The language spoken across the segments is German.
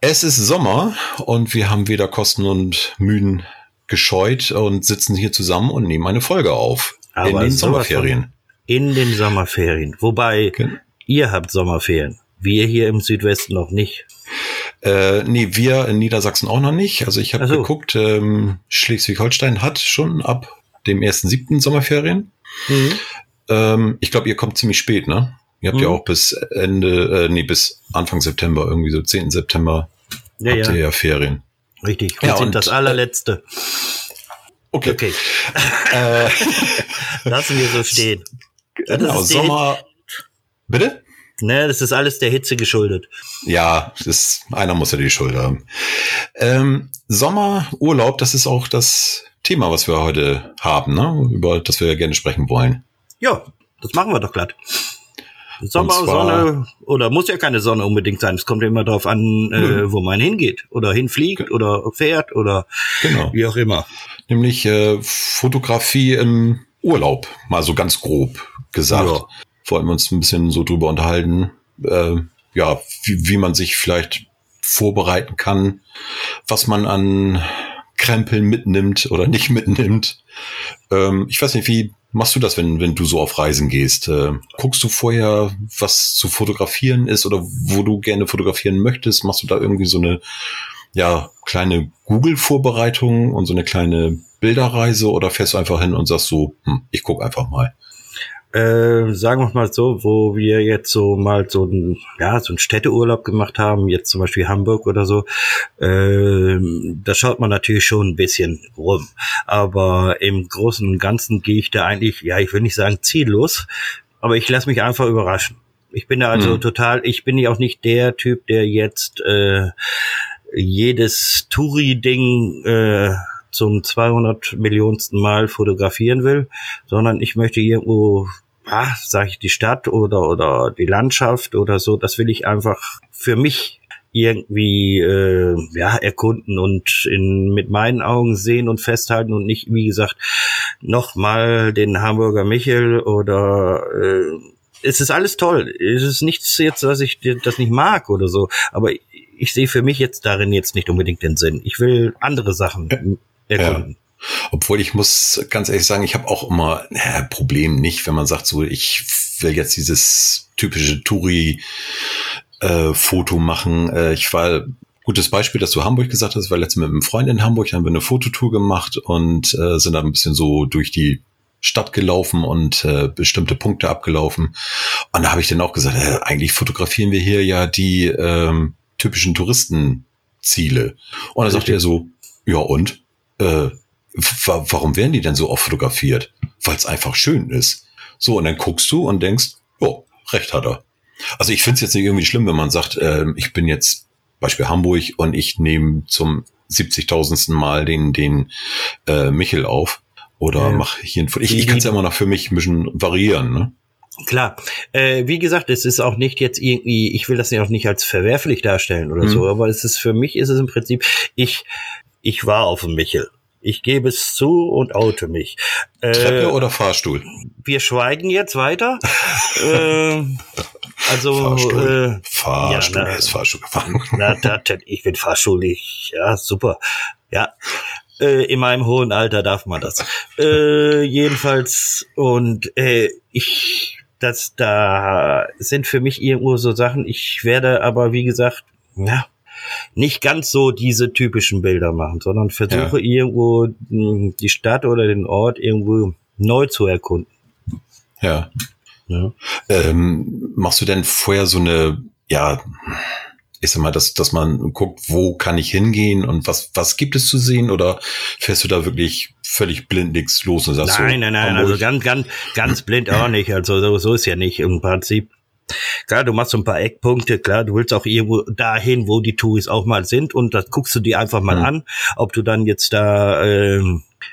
Es ist Sommer und wir haben weder Kosten und Mühen gescheut und sitzen hier zusammen und nehmen eine Folge auf. Aber in den Sommerferien. In den Sommerferien. Wobei, Gen- ihr habt Sommerferien. Wir hier im Südwesten noch nicht. Äh, nee, wir in Niedersachsen auch noch nicht. Also ich habe so. geguckt, ähm, Schleswig-Holstein hat schon ab dem 1.7. Sommerferien. Ähm, ich glaube, ihr kommt ziemlich spät, ne? Ihr habt ja Mhm. auch bis Ende, äh, nee, bis Anfang September, irgendwie so 10. September Ja, habt ja, ihr ja Ferien. richtig. Wir Ja, sind und- das allerletzte. Okay. Okay, Äh, lassen wir so stehen. Genau, ist Sommer. Bitte? Ne, das ist alles der Hitze geschuldet. Ja, das, einer muss ja die Schuld haben. Ähm, Sommer, Urlaub, das ist auch das Thema, was wir heute haben, ne? über das wir ja gerne sprechen wollen. Ja, das machen wir doch glatt. Sommer, Sonne, oder muss ja keine Sonne unbedingt sein. Es kommt ja immer darauf an, äh, wo man hingeht. Oder hinfliegt oder fährt oder Genau. wie auch immer. Nämlich äh, Fotografie im Urlaub, mal so ganz grob gesagt. Ja. Wollten wir uns ein bisschen so drüber unterhalten, äh, ja, wie, wie man sich vielleicht vorbereiten kann, was man an Krempeln mitnimmt oder nicht mitnimmt. Ähm, ich weiß nicht, wie machst du das, wenn, wenn du so auf Reisen gehst? Äh, guckst du vorher, was zu fotografieren ist oder wo du gerne fotografieren möchtest? Machst du da irgendwie so eine ja, kleine Google-Vorbereitung und so eine kleine Bilderreise oder fährst du einfach hin und sagst so, hm, ich guck einfach mal. Äh, sagen wir mal so, wo wir jetzt so mal so ein, ja, so einen Städteurlaub gemacht haben, jetzt zum Beispiel Hamburg oder so, ähm, da schaut man natürlich schon ein bisschen rum. Aber im Großen und Ganzen gehe ich da eigentlich, ja, ich will nicht sagen ziellos, aber ich lasse mich einfach überraschen. Ich bin da also Mhm. total, ich bin ja auch nicht der Typ, der jetzt äh, jedes Touri-Ding äh, zum 200 Millionsten Mal fotografieren will, sondern ich möchte irgendwo, ah, sage ich, die Stadt oder oder die Landschaft oder so, das will ich einfach für mich irgendwie äh, ja erkunden und in mit meinen Augen sehen und festhalten und nicht wie gesagt noch mal den Hamburger Michel oder äh, es ist alles toll. Es ist nichts jetzt, dass ich das nicht mag oder so, aber ich sehe für mich jetzt darin jetzt nicht unbedingt den Sinn. Ich will andere Sachen erkunden. Obwohl ich muss ganz ehrlich sagen, ich habe auch immer äh, Problem nicht, wenn man sagt so, ich will jetzt dieses typische Touri äh, machen. Äh, ich war gutes Beispiel, dass du Hamburg gesagt hast, war letztens mit einem Freund in Hamburg, da haben wir eine Fototour gemacht und äh, sind da ein bisschen so durch die Stadt gelaufen und äh, bestimmte Punkte abgelaufen. Und da habe ich dann auch gesagt, äh, eigentlich fotografieren wir hier ja die ähm, typischen Touristenziele. Und da sagte er so, ja und? Äh, wa warum werden die denn so oft fotografiert? Weil es einfach schön ist. So, und dann guckst du und denkst, oh, recht hat er. Also ich finde es jetzt nicht irgendwie schlimm, wenn man sagt, ähm, ich bin jetzt Beispiel Hamburg und ich nehme zum 70.000. Mal den, den äh, Michel auf oder Ja. mache hier ein Foto. Ich, ich kann es ja immer noch für mich ein bisschen variieren. Ne? Klar. Äh, wie gesagt, es ist auch nicht jetzt irgendwie, ich will das ja auch nicht als verwerflich darstellen oder Mhm. so, aber es ist für mich ist es im Prinzip, ich, ich war auf dem Michel. Ich gebe es zu und oute mich. Äh, Treppe oder Fahrstuhl? wir schweigen jetzt weiter. äh, also Fahrstuhl. äh, Fahrstuhl, ja, na- ist Fahrstuhl gefahren. Na, da, ich bin fahrschuldig. Ja, super. Ja. Äh, in meinem hohen Alter darf man das. Äh, jedenfalls, und äh, ich, das da sind für mich irgendwo so Sachen, ich werde aber, wie gesagt, ja, nicht ganz so diese typischen Bilder machen, sondern versuche irgendwo mh, die Stadt oder den Ort irgendwo neu zu erkunden. Ja. Ja. Ähm, machst du denn vorher so eine, ja, ich sag mal, dass, dass man guckt, wo kann ich hingehen und was, was gibt es zu sehen oder fährst du da wirklich völlig blindlings los und sagst Nein, so, nein, nein, also ganz, ganz, ganz blind auch nicht. Also so, so ist ja nicht. Im Prinzip Klar, du machst so ein paar Eckpunkte, klar, du willst auch irgendwo dahin, wo die Touris auch mal sind und das guckst du dir einfach mal mhm. an, ob du dann jetzt da äh,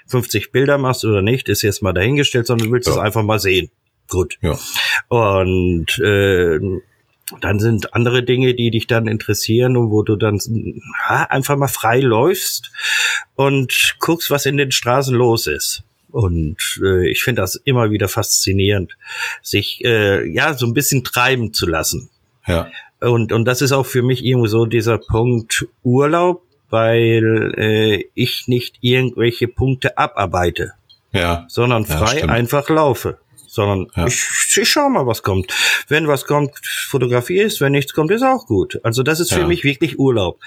50 Bilder machst oder nicht, ist jetzt mal dahingestellt, sondern du willst es ja. einfach mal sehen. Gut. Ja. Und äh, dann sind andere Dinge, die dich dann interessieren und wo du dann ja, einfach mal frei läufst und guckst, was in den Straßen los ist. Und äh, ich finde das immer wieder faszinierend, sich äh, ja so ein bisschen treiben zu lassen. Ja. Und, und das ist auch für mich irgendwo so dieser Punkt Urlaub, weil äh, ich nicht irgendwelche Punkte abarbeite. Ja. Sondern frei ja, einfach laufe sondern ja. ich, ich schau mal, was kommt. Wenn was kommt, fotografiere ist, wenn nichts kommt, ist auch gut. Also das ist für mich wirklich Urlaub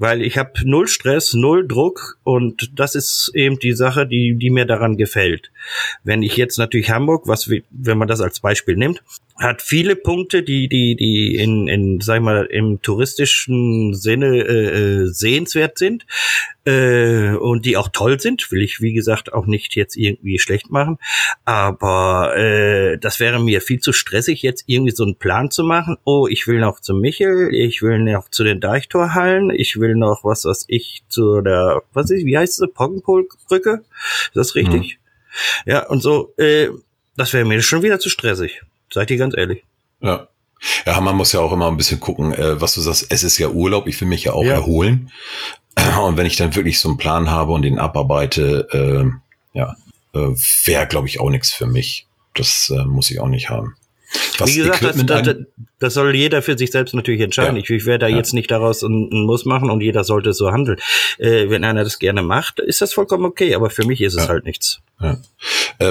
weil ich habe null Stress, null Druck und das ist eben die Sache, die, die mir daran gefällt. Wenn ich jetzt natürlich Hamburg, was wenn man das als Beispiel nimmt, hat viele Punkte, die die die in in sag ich mal im touristischen Sinne äh, äh, sehenswert sind äh, und die auch toll sind, will ich wie gesagt auch nicht jetzt irgendwie schlecht machen, aber äh, das wäre mir viel zu stressig jetzt irgendwie so einen Plan zu machen. Oh, ich will noch zum Michel, ich will noch zu den Deichtorhallen, ich will noch was was ich zu der was ist wie heißt sie Poggenpolbrücke? Ist das richtig? Mhm. Ja und so. Äh, das wäre mir schon wieder zu stressig. Seid ihr ganz ehrlich. Ja. Ja, man muss ja auch immer ein bisschen gucken, äh, was du sagst. Es ist ja Urlaub, ich will mich ja auch ja. erholen. Und wenn ich dann wirklich so einen Plan habe und den abarbeite, äh, ja, äh, wäre, glaube ich, auch nichts für mich. Das äh, muss ich auch nicht haben. Was Wie gesagt, das, das, das, soll jeder für sich selbst natürlich entscheiden. Ja. Ich, ich werde da ja. jetzt nicht daraus ein, ein, Muss machen und jeder sollte so handeln. Äh, wenn einer das gerne macht, ist das vollkommen okay, aber für mich ist es ja. halt nichts. Äh,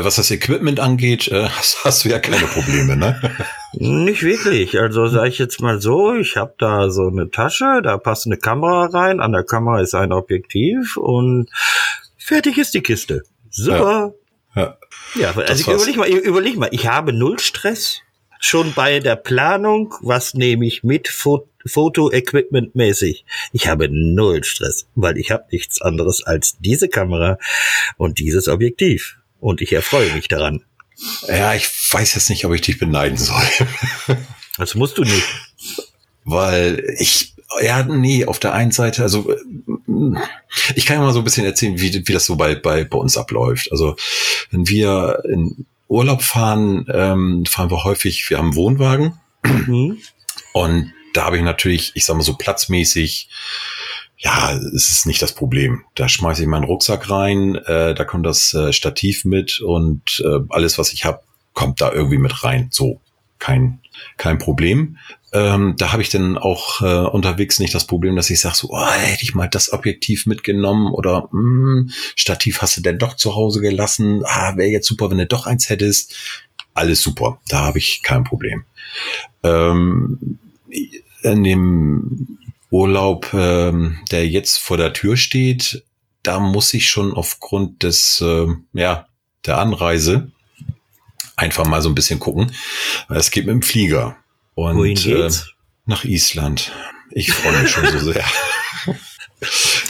was das Equipment angeht, äh, hast, hast, du ja keine Probleme, ne? nicht wirklich. Also sage ich jetzt mal so, ich habe da so eine Tasche, da passt eine Kamera rein, an der Kamera ist ein Objektiv und fertig ist die Kiste. Super. Ja, ja. also überleg mal, überleg mal, ich habe null Stress schon bei der Planung, was nehme ich mit Foto-Equipment mäßig. Ich habe null Stress, weil ich habe nichts anderes als diese Kamera und dieses Objektiv. Und ich erfreue mich daran. Ja, ich weiß jetzt nicht, ob ich dich beneiden soll. Das musst du nicht. Weil ich, ja, nee, auf der einen Seite, also ich kann ja mal so ein bisschen erzählen, wie, wie das so bei, bei, bei uns abläuft. Also wenn wir in Urlaub fahren, ähm, fahren wir häufig, wir haben einen Wohnwagen. Mhm. Und da habe ich natürlich, ich sag mal so platzmäßig, ja, es ist nicht das Problem. Da schmeiße ich meinen Rucksack rein, äh, da kommt das äh, Stativ mit und äh, alles, was ich habe, kommt da irgendwie mit rein. So, kein, kein Problem. Ähm, da habe ich dann auch äh, unterwegs nicht das Problem, dass ich sage, so, oh, hätte ich mal das Objektiv mitgenommen oder mh, hm, Stativ hast du denn doch zu Hause gelassen. Ah, wäre jetzt super, wenn du doch eins hättest. Alles super, da habe ich kein Problem. Ähm, in dem Urlaub, ähm, der jetzt vor der Tür steht, da muss ich schon aufgrund des, äh, ja, der Anreise einfach mal so ein bisschen gucken. Es geht mit dem Flieger. Und Wohin geht's? Äh, nach Island. Ich freue mich schon so sehr.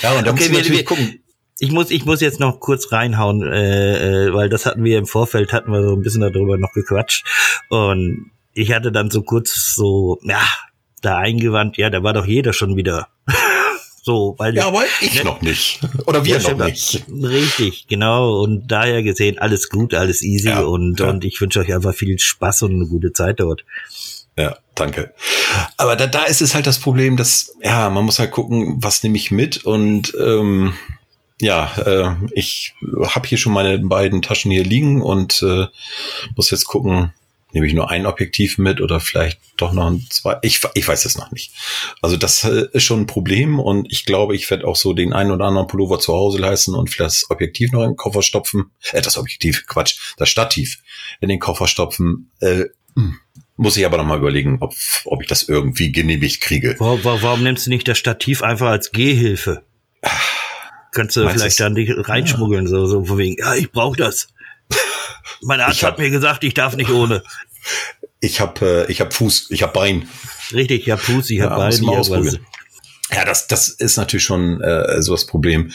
ja, und da okay, muss wir, natürlich wir, gucken. Ich muss, ich muss jetzt noch kurz reinhauen, äh, äh, weil das hatten wir im Vorfeld, hatten wir so ein bisschen darüber noch gequatscht. Und ich hatte dann so kurz so, ja, da eingewandt, ja, da war doch jeder schon wieder. So, weil ja, aber ich ne, noch nicht. Oder wir noch nicht. Richtig, genau. Und daher gesehen, alles gut, alles easy ja, und, ja. und ich wünsche euch einfach viel Spaß und eine gute Zeit dort. Ja, danke. Aber da, da ist es halt das Problem, dass, ja, man muss halt gucken, was nehme ich mit und ähm, ja, äh, ich habe hier schon meine beiden Taschen hier liegen und äh, muss jetzt gucken, nehme ich nur ein Objektiv mit oder vielleicht doch noch ein zwei. Ich, ich weiß es noch nicht. Also das äh, ist schon ein Problem und ich glaube, ich werde auch so den einen oder anderen Pullover zu Hause leisten und vielleicht das Objektiv noch in den Koffer stopfen. Äh, das Objektiv, Quatsch, das Stativ in den Koffer stopfen. Äh, hm, muss ich aber noch mal überlegen, ob, ob ich das irgendwie genehmigt kriege. Warum, warum nimmst du nicht das Stativ einfach als Gehhilfe? Könntest du Meinst vielleicht dann nicht reinschmuggeln, ja. so, so von wegen, ja, ich brauche das. Mein Arzt hab, hat mir gesagt, ich darf nicht ohne. Ich habe äh, ich hab Fuß, ich habe Bein. Richtig, ich habe Fuß, ich habe ja, Bein. Ja, das, das ist natürlich schon äh, so das Problem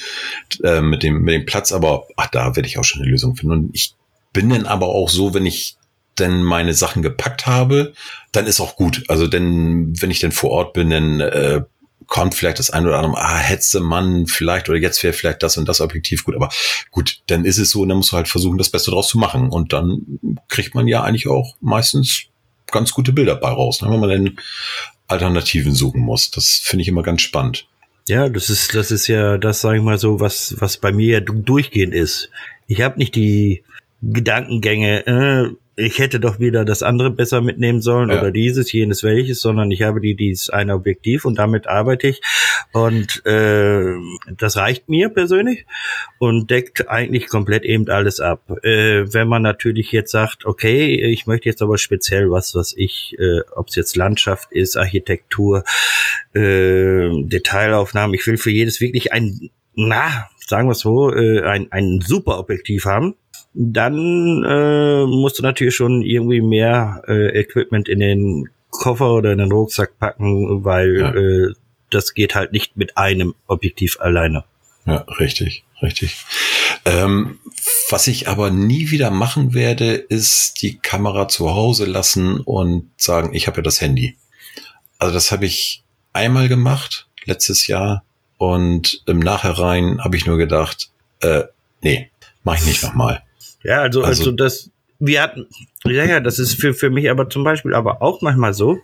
äh, mit, dem, mit dem Platz, aber ach, da werde ich auch schon eine Lösung finden. Und ich bin dann aber auch so, wenn ich denn meine Sachen gepackt habe, dann ist auch gut. Also denn, wenn ich denn vor Ort bin, dann äh, kommt vielleicht das ein oder andere, ah, hetze man vielleicht oder jetzt wäre vielleicht das und das Objektiv gut, aber gut, dann ist es so und dann musst du halt versuchen, das Beste draus zu machen. Und dann kriegt man ja eigentlich auch meistens ganz gute Bilder bei raus, ne, wenn man dann Alternativen suchen muss. Das finde ich immer ganz spannend. Ja, das ist, das ist ja das, sage ich mal so, was, was bei mir durchgehend ist. Ich habe nicht die Gedankengänge, äh, ich hätte doch wieder das andere besser mitnehmen sollen ja. oder dieses, jenes, welches, sondern ich habe die dieses eine Objektiv und damit arbeite ich und äh, das reicht mir persönlich und deckt eigentlich komplett eben alles ab. Äh, wenn man natürlich jetzt sagt, okay, ich möchte jetzt aber speziell was, was ich, äh, ob es jetzt Landschaft ist, Architektur, äh, Detailaufnahmen, ich will für jedes wirklich ein, na, sagen wir so, äh, ein, ein super Objektiv haben dann äh, musst du natürlich schon irgendwie mehr äh, Equipment in den Koffer oder in den Rucksack packen, weil ja. äh, das geht halt nicht mit einem Objektiv alleine. Ja, richtig, richtig. Ähm, was ich aber nie wieder machen werde, ist die Kamera zu Hause lassen und sagen, ich habe ja das Handy. Also das habe ich einmal gemacht, letztes Jahr, und im Nachhinein habe ich nur gedacht, äh, nee, mache ich nicht nochmal. Ja, also, also, also das, wir hatten, ja, ja, das ist für, für mich aber zum Beispiel aber auch manchmal so.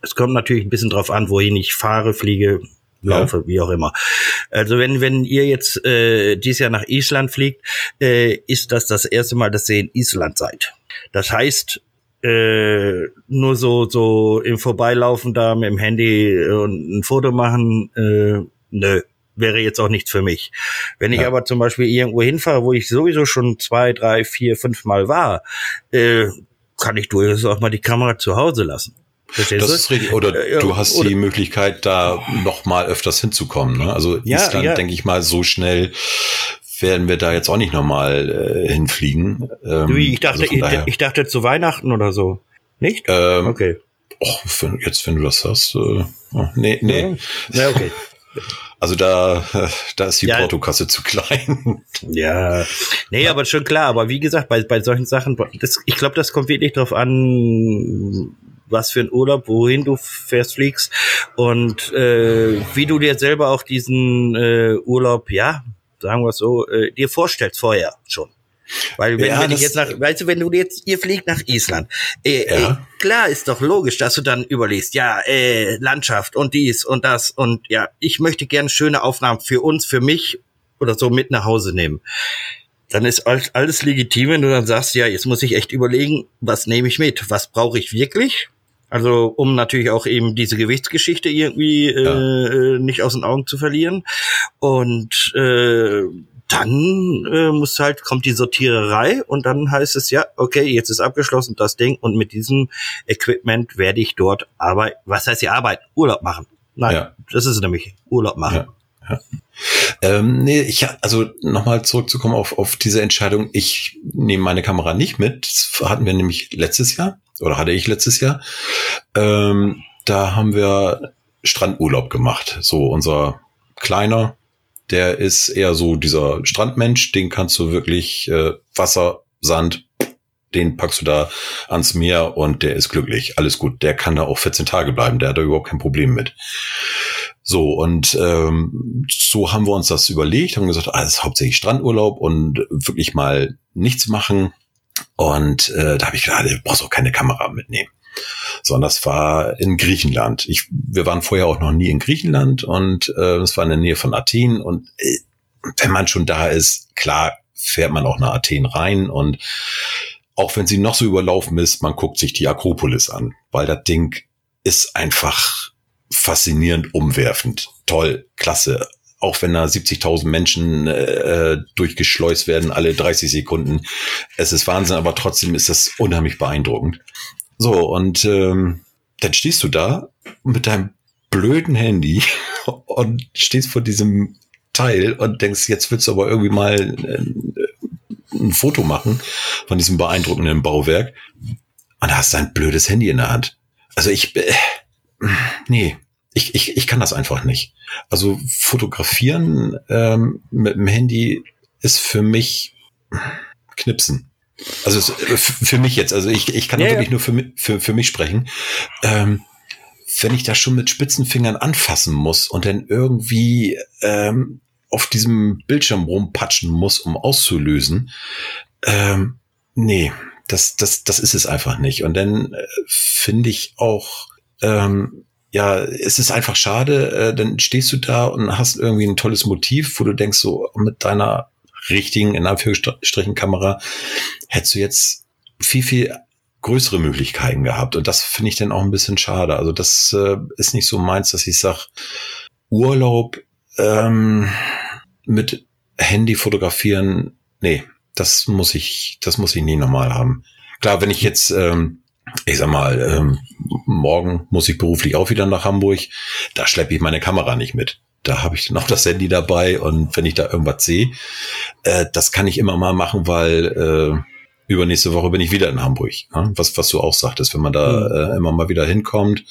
Es kommt natürlich ein bisschen drauf an, wohin ich fahre, fliege, laufe, ja. wie auch immer. Also wenn wenn ihr jetzt äh, dieses Jahr nach Island fliegt, äh, ist das das erste Mal, dass ihr in Island seid. Das heißt, äh, nur so so im Vorbeilaufen da mit dem Handy und ein Foto machen, äh, nö wäre jetzt auch nichts für mich. Wenn ich ja. aber zum Beispiel irgendwo hinfahre, wo ich sowieso schon zwei, drei, vier, fünf Mal war, äh, kann ich durchaus auch mal die Kamera zu Hause lassen. Verstehst das du? ist richtig. Oder äh, du hast oder, die Möglichkeit, da noch mal öfters hinzukommen. Ne? Also ja, Island, ja. denke ich mal, so schnell werden wir da jetzt auch nicht nochmal äh, hinfliegen. Ähm, ich dachte, also ich, ich, dachte zu Weihnachten oder so. Nicht? Ähm, okay. Wenn, jetzt, wenn du das hast, äh, oh, nee, nee. Ja, okay. Also da, da ist die ja. Portokasse zu klein. Ja, nee, aber schon klar. Aber wie gesagt, bei, bei solchen Sachen, das, ich glaube, das kommt wirklich drauf an, was für ein Urlaub, wohin du fährst, fliegst und äh, wie du dir selber auch diesen äh, Urlaub, ja, sagen wir es so, äh, dir vorstellst vorher schon. Weil wenn, ja, wenn ich jetzt nach, weißt du, wenn du jetzt, ihr fliegt nach Island, äh, ja. äh, klar ist doch logisch, dass du dann überlegst, ja, äh, Landschaft und dies und das und ja, ich möchte gerne schöne Aufnahmen für uns, für mich oder so mit nach Hause nehmen. Dann ist alles, alles legitim, wenn du dann sagst, ja, jetzt muss ich echt überlegen, was nehme ich mit, was brauche ich wirklich? Also um natürlich auch eben diese Gewichtsgeschichte irgendwie äh, ja. äh, nicht aus den Augen zu verlieren. Und äh, dann äh, muss halt, kommt die Sortiererei und dann heißt es ja, okay, jetzt ist abgeschlossen das Ding und mit diesem Equipment werde ich dort arbeiten. Was heißt hier arbeiten? Urlaub machen. Nein, ja. das ist nämlich Urlaub machen. Ja. Ja. Ähm, nee, ich also nochmal zurückzukommen auf, auf diese Entscheidung, ich nehme meine Kamera nicht mit. Das hatten wir nämlich letztes Jahr, oder hatte ich letztes Jahr. Ähm, da haben wir Strandurlaub gemacht. So unser kleiner der ist eher so dieser Strandmensch, den kannst du wirklich äh, Wasser, Sand, den packst du da ans Meer und der ist glücklich. Alles gut. Der kann da auch 14 Tage bleiben. Der hat da überhaupt kein Problem mit. So, und ähm, so haben wir uns das überlegt, haben gesagt, ah, das ist hauptsächlich Strandurlaub und wirklich mal nichts machen. Und äh, da habe ich gedacht, du brauchst auch keine Kamera mitnehmen sondern das war in Griechenland. Ich, wir waren vorher auch noch nie in Griechenland und äh, es war in der Nähe von Athen und äh, wenn man schon da ist, klar fährt man auch nach Athen rein und auch wenn sie noch so überlaufen ist, man guckt sich die Akropolis an, weil das Ding ist einfach faszinierend umwerfend. Toll, klasse. Auch wenn da 70.000 Menschen äh, durchgeschleust werden, alle 30 Sekunden. Es ist Wahnsinn, aber trotzdem ist das unheimlich beeindruckend. So, und ähm, dann stehst du da mit deinem blöden Handy und stehst vor diesem Teil und denkst, jetzt willst du aber irgendwie mal ein, äh, ein Foto machen von diesem beeindruckenden Bauwerk. Und da hast du ein blödes Handy in der Hand. Also ich, äh, nee, ich, ich, ich kann das einfach nicht. Also fotografieren ähm, mit dem Handy ist für mich knipsen. Also es, für mich jetzt, also ich, ich kann ja, wirklich ja. nur für, für, für mich sprechen. Ähm, wenn ich da schon mit spitzen Fingern anfassen muss und dann irgendwie ähm, auf diesem Bildschirm rumpatschen muss, um auszulösen, ähm, nee, das, das, das ist es einfach nicht. Und dann äh, finde ich auch, ähm, ja, es ist einfach schade, äh, dann stehst du da und hast irgendwie ein tolles Motiv, wo du denkst, so mit deiner richtigen, in Anführungsstrichen, Kamera hättest du jetzt viel, viel größere Möglichkeiten gehabt. Und das finde ich dann auch ein bisschen schade. Also das äh, ist nicht so meins, dass ich sage, Urlaub ähm, mit Handy fotografieren, nee, das muss ich, das muss ich nie normal haben. Klar, wenn ich jetzt, ähm, ich sag mal, ähm, morgen muss ich beruflich auch wieder nach Hamburg, da schleppe ich meine Kamera nicht mit. Da habe ich dann auch das Handy dabei und wenn ich da irgendwas sehe, äh, das kann ich immer mal machen, weil äh, übernächste Woche bin ich wieder in Hamburg. Ne? Was, was du auch sagtest, wenn man da mhm. äh, immer mal wieder hinkommt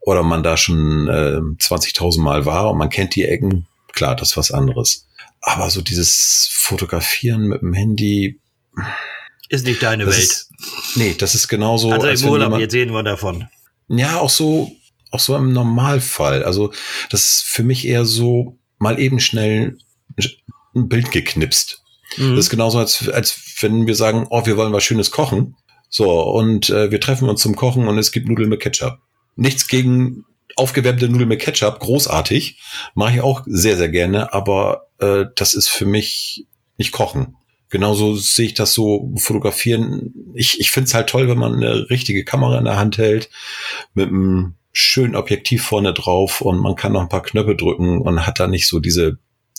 oder man da schon äh, 20.000 Mal war und man kennt die Ecken, klar, das ist was anderes. Aber so dieses Fotografieren mit dem Handy ist nicht deine Welt. Ist, nee, das ist genauso. Also im Urlaub, jemand, jetzt sehen wir davon. Ja, auch so, auch so im Normalfall. Also das ist für mich eher so mal eben schnell ein Bild geknipst. Mhm. Das ist genauso, als, als wenn wir sagen, oh, wir wollen was Schönes kochen. So, und äh, wir treffen uns zum Kochen und es gibt Nudeln mit Ketchup. Nichts gegen aufgewärmte Nudeln mit Ketchup, großartig. Mache ich auch sehr, sehr gerne, aber äh, das ist für mich nicht kochen. Genauso sehe ich das so fotografieren. Ich, ich finde es halt toll, wenn man eine richtige Kamera in der Hand hält, mit einem schönen Objektiv vorne drauf und man kann noch ein paar Knöpfe drücken und hat da nicht so diese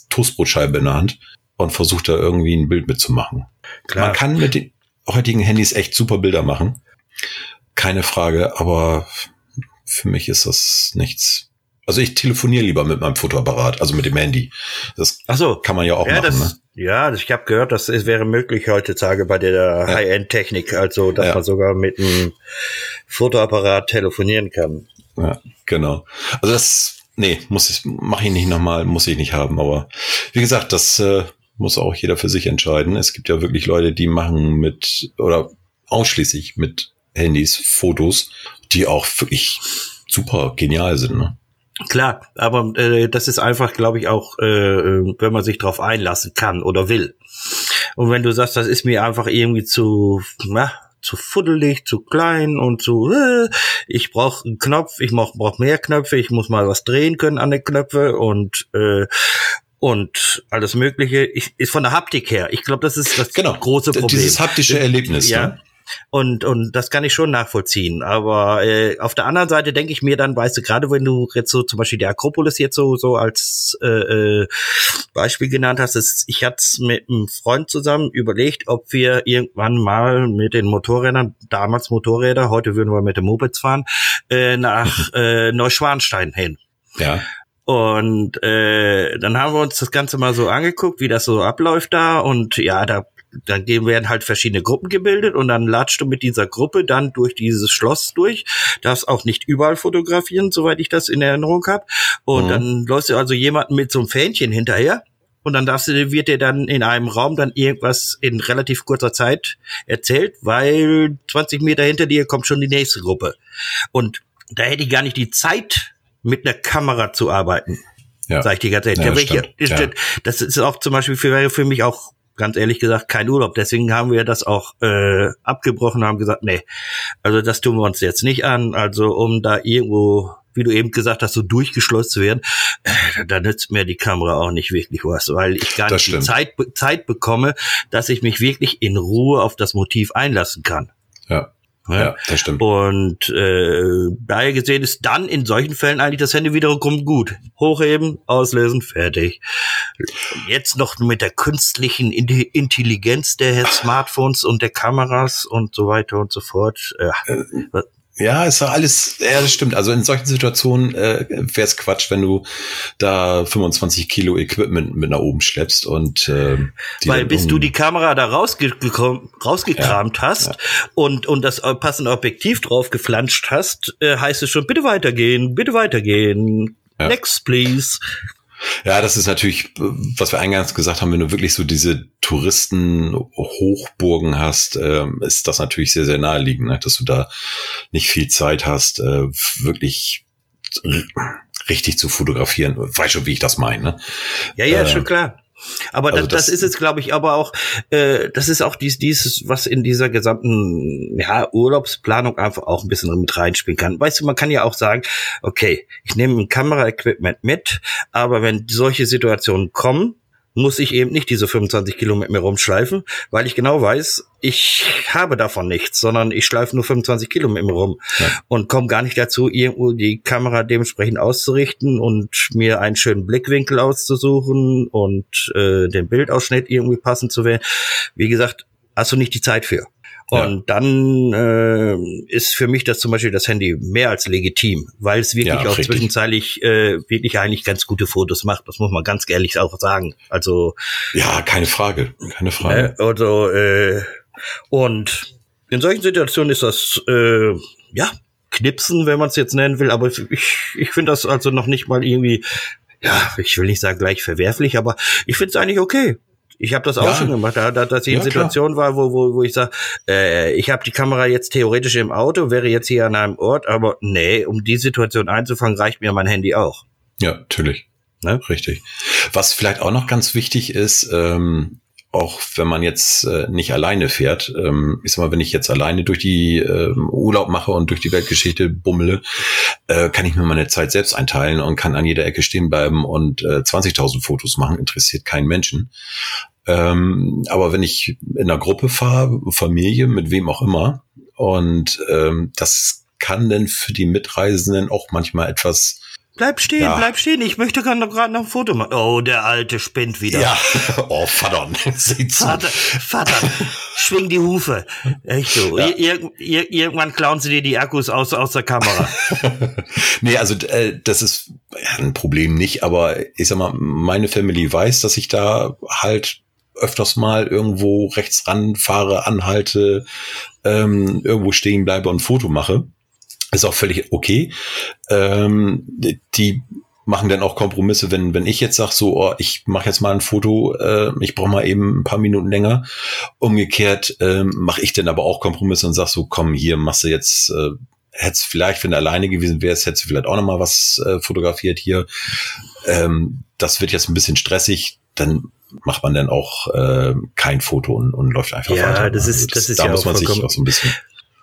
Toastbrotscheibe in der Hand und versucht da irgendwie ein Bild mitzumachen. Klar. Man kann mit den heutigen Handys echt super Bilder machen. Keine Frage, aber für mich ist das nichts. Also ich telefoniere lieber mit meinem Fotoapparat, also mit dem Handy. Das Ach so. kann man ja auch ja, machen. Das, ne? Ja, ich habe gehört, das wäre möglich heutzutage bei der ja. High-End-Technik, also dass ja. man sogar mit einem Fotoapparat telefonieren kann. Ja, genau. Also das, nee, muss ich, mache ich nicht nochmal, muss ich nicht haben. Aber wie gesagt, das äh, muss auch jeder für sich entscheiden. Es gibt ja wirklich Leute, die machen mit oder ausschließlich mit Handys Fotos, die auch wirklich super genial sind. Ne? Klar, aber äh, das ist einfach, glaube ich, auch, äh, wenn man sich darauf einlassen kann oder will. Und wenn du sagst, das ist mir einfach irgendwie zu, na, zu fuddelig, zu klein und zu, äh, ich brauche einen Knopf, ich brauche brauch mehr Knöpfe, ich muss mal was drehen können an den Knöpfe und äh, und alles Mögliche ich, ist von der Haptik her. Ich glaube, das ist das genau. große Problem. Dieses haptische Erlebnis. Ja. Ne? Und, und das kann ich schon nachvollziehen. Aber äh, auf der anderen Seite denke ich mir dann, weißt du, gerade wenn du jetzt so zum Beispiel die Akropolis jetzt so, so als äh, äh, Beispiel genannt hast, ist, ich hatte mit einem Freund zusammen überlegt, ob wir irgendwann mal mit den Motorrädern, damals Motorräder, heute würden wir mit den Mopeds fahren, äh, nach äh, Neuschwanstein hin. Ja. Und äh, dann haben wir uns das Ganze mal so angeguckt, wie das so abläuft da. Und ja, da dann werden halt verschiedene Gruppen gebildet und dann latscht du mit dieser Gruppe dann durch dieses Schloss durch. Darfst auch nicht überall fotografieren, soweit ich das in Erinnerung habe. Und mhm. dann läufst du also jemanden mit so einem Fähnchen hinterher. Und dann darfst du, wird dir dann in einem Raum dann irgendwas in relativ kurzer Zeit erzählt, weil 20 Meter hinter dir kommt schon die nächste Gruppe. Und da hätte ich gar nicht die Zeit, mit einer Kamera zu arbeiten. Ja. Sag ich dir ganz ehrlich. Ja, das, ist, ja. das ist auch zum Beispiel für, für mich auch ganz ehrlich gesagt kein Urlaub. Deswegen haben wir das auch äh, abgebrochen und haben gesagt, nee, also das tun wir uns jetzt nicht an. Also um da irgendwo, wie du eben gesagt hast, so durchgeschlossen zu werden, äh, da nützt mir die Kamera auch nicht wirklich was, weil ich gar nicht die Zeit, Zeit bekomme, dass ich mich wirklich in Ruhe auf das Motiv einlassen kann. Ja. Ja, ja, das stimmt. Und äh, daher gesehen ist dann in solchen Fällen eigentlich das Handy wiederum gut. Hochheben, auslösen, fertig. Jetzt noch mit der künstlichen Intelligenz der Smartphones und der Kameras und so weiter und so fort. Äh, ja, ist doch alles, ja, das stimmt. Also in solchen Situationen äh, wäre es Quatsch, wenn du da 25 Kilo Equipment mit nach oben schleppst und äh, Weil bis du die Kamera da rausge rausgekramt ja, hast ja. und und das passende Objektiv drauf geflanscht hast, äh, heißt es schon, bitte weitergehen, bitte weitergehen. Ja. Next, please. Ja, das ist natürlich, was wir eingangs gesagt haben, wenn du wirklich so diese Touristen-Hochburgen hast, äh, ist das natürlich sehr, sehr naheliegend, ne? dass du da nicht viel Zeit hast, äh, wirklich richtig zu fotografieren. Weiß schon, wie ich das meine. Ne? Ja, ja, äh, schon klar. Aber also das, das, ist es, glaube ich, aber auch, äh, das ist auch dies, dieses, was in dieser gesamten ja, Urlaubsplanung einfach auch ein bisschen mit reinspielen kann. Weißt du, man kann ja auch sagen, okay, ich nehme ein Kameraequipment mit, aber wenn solche Situationen kommen, muss ich eben nicht diese 25 Kilometer mehr rumschleifen, weil ich genau weiß, ich habe davon nichts, sondern ich schleife nur 25 Kilometer rum ja. und komme gar nicht dazu, irgendwo die Kamera dementsprechend auszurichten und mir einen schönen Blickwinkel auszusuchen und äh, den Bildausschnitt irgendwie passend zu wählen. Wie gesagt, hast du nicht die Zeit für. Und ja. dann äh, ist für mich das zum Beispiel das Handy mehr als legitim, weil es wirklich ja, auch richtig. zwischenzeitlich äh, wirklich eigentlich ganz gute Fotos macht. Das muss man ganz ehrlich auch sagen. Also ja, keine Frage, keine Frage. Äh, also äh, und in solchen Situationen ist das äh, ja Knipsen, wenn man es jetzt nennen will. Aber ich ich finde das also noch nicht mal irgendwie ja, ich will nicht sagen gleich verwerflich, aber ich finde es eigentlich okay. Ich habe das auch ja. schon gemacht, da, da, dass ich in ja, Situation war, wo, wo, wo ich sage, äh, ich habe die Kamera jetzt theoretisch im Auto, wäre jetzt hier an einem Ort, aber nee, um die Situation einzufangen, reicht mir mein Handy auch. Ja, natürlich. Ne? Richtig. Was vielleicht auch noch ganz wichtig ist, ähm, auch wenn man jetzt äh, nicht alleine fährt, ähm, ich sag mal, wenn ich jetzt alleine durch die ähm, Urlaub mache und durch die Weltgeschichte bummele, äh, kann ich mir meine Zeit selbst einteilen und kann an jeder Ecke stehen bleiben und äh, 20.000 Fotos machen, interessiert keinen Menschen. Ähm, aber wenn ich in einer Gruppe fahre, Familie, mit wem auch immer, und ähm, das kann denn für die Mitreisenden auch manchmal etwas Bleib stehen, ja. bleib stehen. Ich möchte gerade noch, ein Foto machen. Oh, der Alte spinnt wieder. Ja. Oh, Vater. Vater, Vater, schwing die Hufe. Echt so. Ja. Ir ir irgendwann klauen sie dir die Akkus aus, aus der Kamera. nee, also äh, das ist ein Problem nicht, aber ich sag mal, meine Family weiß, dass ich da halt öfters mal irgendwo rechts ranfahre, anhalte, ähm, irgendwo stehen bleibe und ein Foto mache. Ist auch völlig okay. Ähm, die machen dann auch Kompromisse, wenn, wenn ich jetzt sage, so, oh, ich mache jetzt mal ein Foto, äh, ich brauche mal eben ein paar Minuten länger. Umgekehrt ähm, mache ich dann aber auch Kompromisse und sag so, komm, hier machst du jetzt, äh, hättest vielleicht, wenn du alleine gewesen wärst, hättest du vielleicht auch noch mal was äh, fotografiert hier. Ähm, das wird jetzt ein bisschen stressig, dann macht man dann auch äh, kein Foto und, und läuft einfach ja, weiter. Ja, das ist, das, das ist da ja muss man sich auch so ein bisschen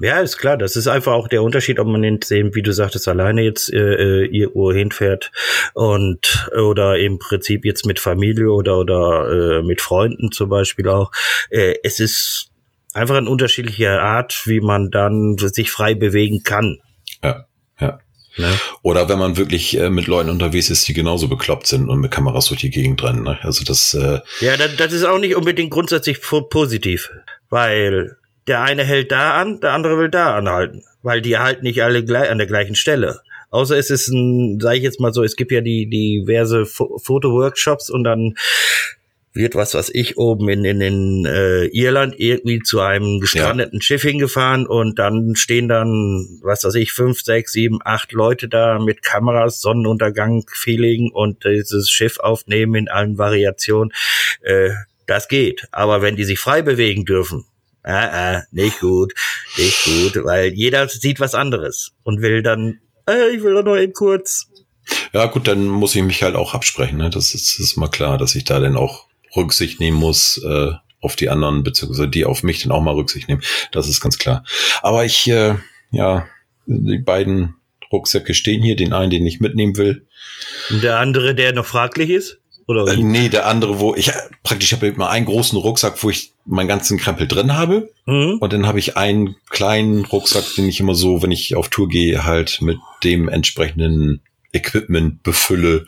ja, ist klar. Das ist einfach auch der Unterschied, ob man jetzt eben, wie du sagtest, alleine jetzt äh, irgendwo hinfährt und oder im Prinzip jetzt mit Familie oder oder äh, mit Freunden zum Beispiel auch. Äh, es ist einfach eine unterschiedliche Art, wie man dann sich frei bewegen kann. Ja, ja. Ne? Oder wenn man wirklich äh, mit Leuten unterwegs ist, die genauso bekloppt sind und mit Kameras durch die Gegend rennen. Ne? Also das. Äh ja, das, das ist auch nicht unbedingt grundsätzlich positiv, weil der eine hält da an, der andere will da anhalten, weil die halten nicht alle gleich an der gleichen Stelle. Außer es ist ein, sage ich jetzt mal so, es gibt ja die diverse Fotoworkshops und dann wird was was ich oben in in, in äh, Irland irgendwie zu einem gestrandeten ja. Schiff hingefahren und dann stehen dann was weiß ich fünf sechs sieben acht Leute da mit Kameras Sonnenuntergang Feeling und dieses Schiff aufnehmen in allen Variationen äh, das geht aber wenn die sich frei bewegen dürfen äh, äh, nicht gut, nicht gut, weil jeder sieht was anderes und will dann, äh, ich will doch nur eben kurz. Ja, gut, dann muss ich mich halt auch absprechen, ne? Das ist, das ist mal klar, dass ich da dann auch Rücksicht nehmen muss, äh, auf die anderen, beziehungsweise die auf mich dann auch mal Rücksicht nehmen. Das ist ganz klar. Aber ich, äh, ja, die beiden Rucksäcke stehen hier, den einen, den ich mitnehmen will. Und der andere, der noch fraglich ist? Oder äh, nee, der andere, wo ich praktisch habe immer einen großen Rucksack, wo ich meinen ganzen Krempel drin habe. Mhm. Und dann habe ich einen kleinen Rucksack, den ich immer so, wenn ich auf Tour gehe, halt mit dem entsprechenden Equipment befülle,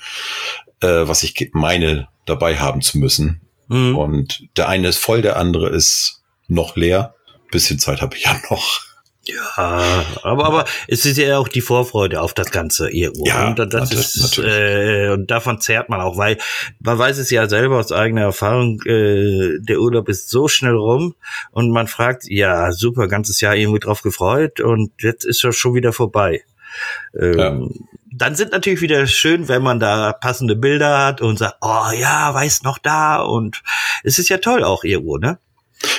äh, was ich meine dabei haben zu müssen. Mhm. Und der eine ist voll, der andere ist noch leer. Bisschen Zeit habe ich ja noch. Ja, aber, aber es ist ja auch die Vorfreude auf das Ganze irgendwo. Ja, und das ist, äh, und davon zehrt man auch, weil man weiß es ja selber aus eigener Erfahrung, äh, der Urlaub ist so schnell rum und man fragt, ja, super, ganzes Jahr irgendwie drauf gefreut und jetzt ist er schon wieder vorbei. Ähm, ja. dann sind natürlich wieder schön, wenn man da passende Bilder hat und sagt, oh ja, weiß noch da und es ist ja toll auch irgendwo, ne?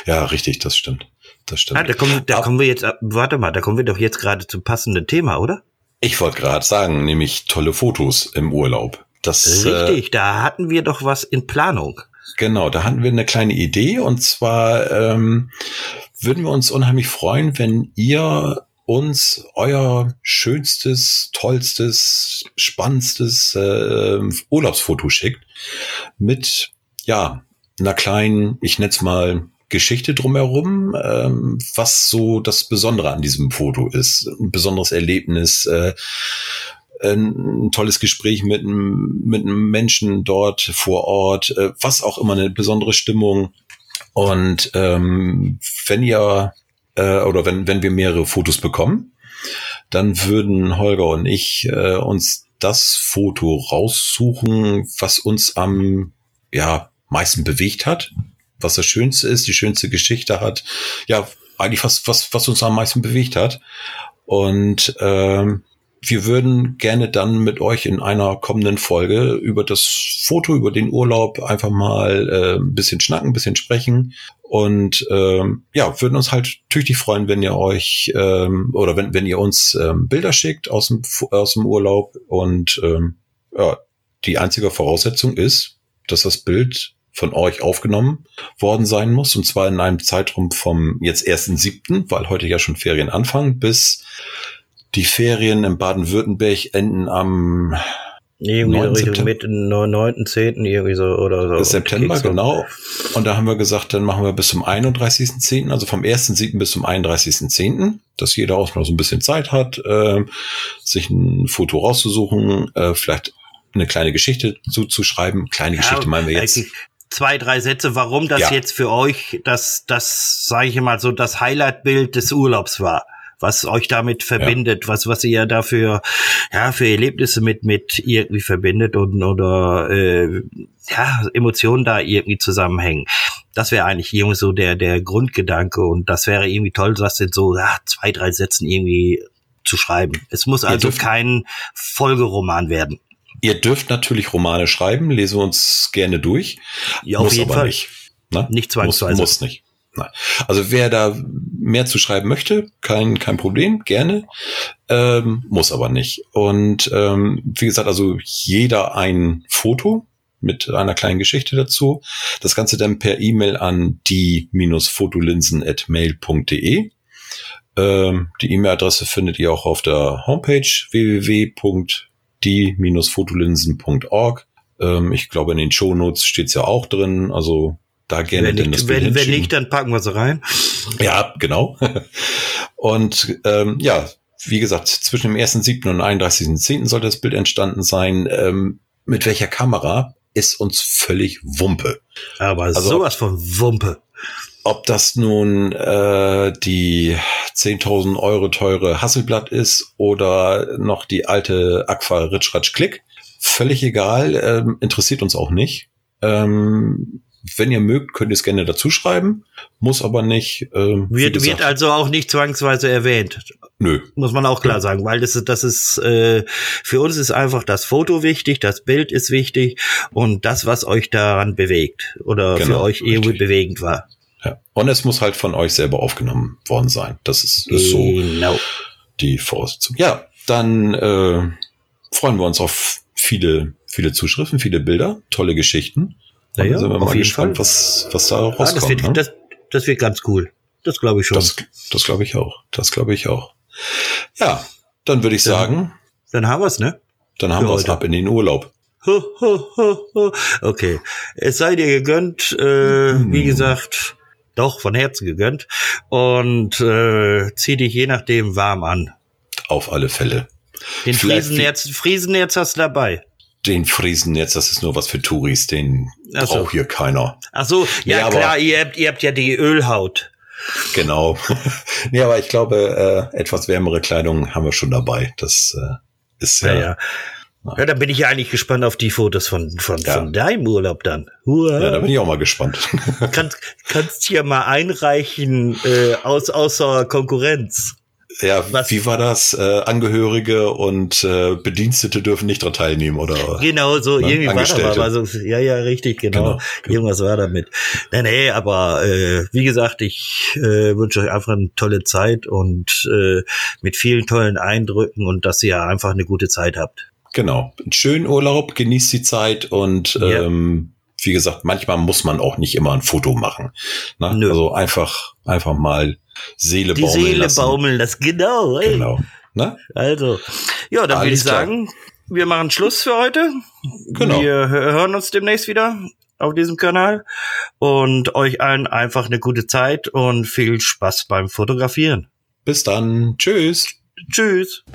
Ja, richtig, das stimmt. Das stimmt. Ah, da kommen, da kommen wir jetzt, warte mal, da kommen wir doch jetzt gerade zum passenden Thema, oder? Ich wollte gerade sagen, nämlich tolle Fotos im Urlaub. Das, Richtig, äh, da hatten wir doch was in Planung. Genau, da hatten wir eine kleine Idee und zwar ähm, würden wir uns unheimlich freuen, wenn ihr uns euer schönstes, tollstes, spannendstes äh, Urlaubsfoto schickt mit ja einer kleinen, ich nenne es mal Geschichte drumherum, ähm, was so das Besondere an diesem Foto ist, ein besonderes Erlebnis, äh, ein tolles Gespräch mit einem, mit einem Menschen dort vor Ort, äh, was auch immer, eine besondere Stimmung. Und ähm, wenn ihr äh, oder wenn, wenn wir mehrere Fotos bekommen, dann würden Holger und ich äh, uns das Foto raussuchen, was uns am ja, meisten bewegt hat, was das Schönste ist, die schönste Geschichte hat. Ja, eigentlich was, was, was uns am meisten bewegt hat. Und ähm, wir würden gerne dann mit euch in einer kommenden Folge über das Foto, über den Urlaub einfach mal äh, ein bisschen schnacken, ein bisschen sprechen. Und ähm, ja, würden uns halt tüchtig freuen, wenn ihr euch ähm, oder wenn, wenn ihr uns ähm, Bilder schickt aus dem, aus dem Urlaub. Und ähm, ja, die einzige Voraussetzung ist, dass das Bild von euch aufgenommen worden sein muss. Und zwar in einem Zeitraum vom jetzt ersten siebten, weil heute ja schon Ferien anfangen, bis die Ferien in Baden-Württemberg enden am irgendwie Richtung Mitte 9., 10. irgendwie so oder so. September, genau. Und da haben wir gesagt, dann machen wir bis zum 31.10., also vom 1.7. bis zum 31.10., dass jeder auch noch so ein bisschen Zeit hat, äh, sich ein Foto rauszusuchen, äh, vielleicht eine kleine Geschichte zuzuschreiben. Kleine ja, Geschichte meinen wir jetzt. Zwei, drei Sätze, warum das ja. jetzt für euch das, das, sage ich mal so, das Highlight-Bild des Urlaubs war was euch damit verbindet, ja. was was ihr da für ja für Erlebnisse mit mit irgendwie verbindet und oder äh, ja Emotionen da irgendwie zusammenhängen. Das wäre eigentlich irgendwie so der der Grundgedanke und das wäre irgendwie toll, das in so ja, zwei drei Sätzen irgendwie zu schreiben. Es muss also kein Folgeroman werden. Ihr dürft natürlich Romane schreiben, lesen wir uns gerne durch. Ja, auf muss jeden Fall. Nicht, ne? nicht zwangsweise. Muss, muss nicht. Nein. Also wer da mehr zu schreiben möchte, kein, kein Problem, gerne. Ähm, muss aber nicht. Und ähm, wie gesagt, also jeder ein Foto mit einer kleinen Geschichte dazu. Das Ganze dann per E-Mail an die-fotolinsen.mail.de. Ähm, die E-Mail-Adresse findet ihr auch auf der Homepage www.die-fotolinsen.org. Ähm, ich glaube, in den Show Notes steht es ja auch drin. Also da gerne wenn denn das Bild wenn, wenn nicht, dann packen wir sie rein. Ja, genau. Und ähm, ja, wie gesagt, zwischen dem 1.7. und 31.10. sollte das Bild entstanden sein. Ähm, mit welcher Kamera ist uns völlig Wumpe. Aber also, sowas von Wumpe. Ob das nun äh, die 10.000 Euro teure Hasselblatt ist oder noch die alte Aqua Ritschratsch Klick, völlig egal, ähm, interessiert uns auch nicht. Ähm, wenn ihr mögt, könnt ihr es gerne dazu schreiben, muss aber nicht. Ähm, wird, wird also auch nicht zwangsweise erwähnt. Nö. Muss man auch klar sagen, weil das ist, das ist, äh, für uns ist einfach das Foto wichtig, das Bild ist wichtig und das, was euch daran bewegt oder genau, für euch irgendwie richtig. bewegend war. Ja. Und es muss halt von euch selber aufgenommen worden sein. Das ist, ist genau. so die Voraussetzung. Ja, dann äh, freuen wir uns auf viele, viele Zuschriften, viele Bilder, tolle Geschichten. Naja, dann sind wir mal gespannt, was, was da rauskommt. Ah, das, wird, ne? das, das wird ganz cool. Das glaube ich schon. Das, das glaube ich auch. Das glaube ich auch. Ja, dann würde ich dann, sagen. Dann haben wir's, ne? Dann haben wir es ab in den Urlaub. okay. Es sei dir gegönnt, äh, hm. wie gesagt, doch von Herzen gegönnt. Und äh, zieh dich je nachdem warm an. Auf alle Fälle. Den Friesennerz, Friesennerz hast du dabei den Friesen jetzt, das ist nur was für Touris, den so. braucht hier keiner. Ach so, ja, ja klar, ihr habt, ihr habt ja die Ölhaut. Genau. nee, aber ich glaube, äh, etwas wärmere Kleidung haben wir schon dabei. Das äh, ist ja. ja. Ja, ja, da bin ich ja eigentlich gespannt auf die Fotos von, von, ja. von deinem Urlaub dann. Uah. Ja, da bin ich auch mal gespannt. kannst, kannst hier mal einreichen äh, aus außer Konkurrenz. ja, was, wie war das? Äh, Angehörige und äh, Bedienstete dürfen nicht daran teilnehmen, oder? Genau, so ne? irgendwie war das war so, ja, ja, richtig, genau. genau, genau. Irgendwas war damit. Nee, nee, aber äh, wie gesagt, ich äh, wünsche euch einfach eine tolle Zeit und äh, mit vielen tollen Eindrücken und dass ihr einfach eine gute Zeit habt. Genau. Schönen Urlaub, genießt die Zeit und ja. ähm, wie gesagt, manchmal muss man auch nicht immer ein Foto machen. Ne? Also einfach, einfach mal Seele Die baumeln Seele lassen. baumeln lassen, genau. Ey. Genau. Ne? Also, ja, dann würde ich sagen, wir machen Schluss für heute. Genau. Wir hören uns demnächst wieder auf diesem Kanal und euch allen einfach eine gute Zeit und viel Spaß beim Fotografieren. Bis dann. Tschüss. Tschüss.